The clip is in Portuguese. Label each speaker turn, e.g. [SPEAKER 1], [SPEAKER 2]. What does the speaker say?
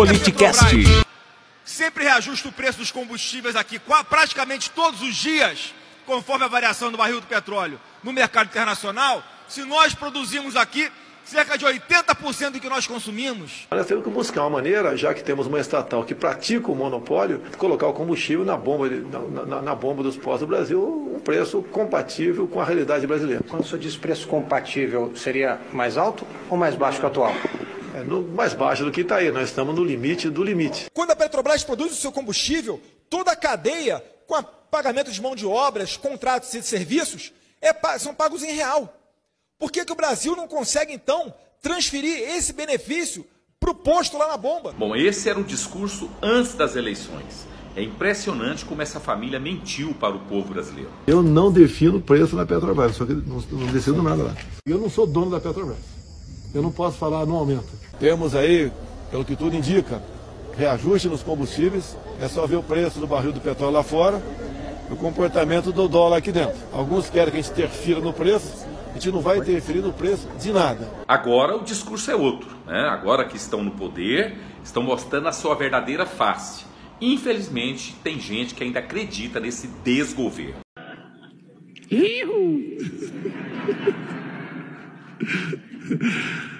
[SPEAKER 1] Politicast.
[SPEAKER 2] Sempre reajusta o preço dos combustíveis aqui, praticamente todos os dias, conforme a variação do barril do petróleo no mercado internacional. Se nós produzimos aqui cerca de 80% do que nós consumimos.
[SPEAKER 3] Nós temos que buscar uma maneira, já que temos uma estatal que pratica o monopólio, colocar o combustível na bomba, na, na, na bomba dos postos do Brasil, um preço compatível com a realidade brasileira.
[SPEAKER 4] Quando o senhor diz preço compatível, seria mais alto ou mais baixo que o atual?
[SPEAKER 3] É no, mais baixo do que está aí, nós estamos no limite do limite.
[SPEAKER 2] Quando a Petrobras produz o seu combustível, toda a cadeia, com a pagamento de mão de obras, contratos e serviços, é, são pagos em real. Por que, que o Brasil não consegue, então, transferir esse benefício para o posto lá na bomba?
[SPEAKER 5] Bom, esse era o discurso antes das eleições. É impressionante como essa família mentiu para o povo brasileiro.
[SPEAKER 3] Eu não defino preço na Petrobras, só que não, não decido nada lá. Eu não sou dono da Petrobras. Eu não posso falar não aumenta. Temos aí, pelo que tudo indica, reajuste nos combustíveis. É só ver o preço do barril do petróleo lá fora, o comportamento do dólar aqui dentro. Alguns querem que a gente interfira no preço, a gente não vai interferir no preço de nada.
[SPEAKER 5] Agora o discurso é outro. Né? Agora que estão no poder, estão mostrando a sua verdadeira face. Infelizmente, tem gente que ainda acredita nesse desgoverno.